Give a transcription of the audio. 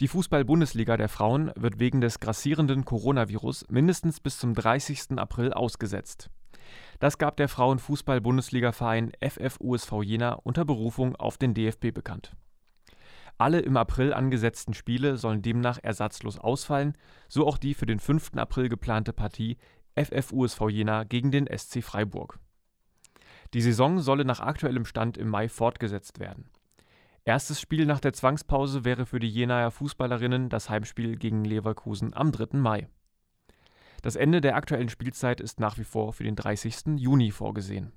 Die Fußball-Bundesliga der Frauen wird wegen des grassierenden Coronavirus mindestens bis zum 30. April ausgesetzt. Das gab der Frauenfußball-Bundesliga-Verein FFUSV Jena unter Berufung auf den DFB bekannt. Alle im April angesetzten Spiele sollen demnach ersatzlos ausfallen, so auch die für den 5. April geplante Partie FFUSV Jena gegen den SC Freiburg. Die Saison solle nach aktuellem Stand im Mai fortgesetzt werden. Erstes Spiel nach der Zwangspause wäre für die Jenaer Fußballerinnen das Heimspiel gegen Leverkusen am 3. Mai. Das Ende der aktuellen Spielzeit ist nach wie vor für den 30. Juni vorgesehen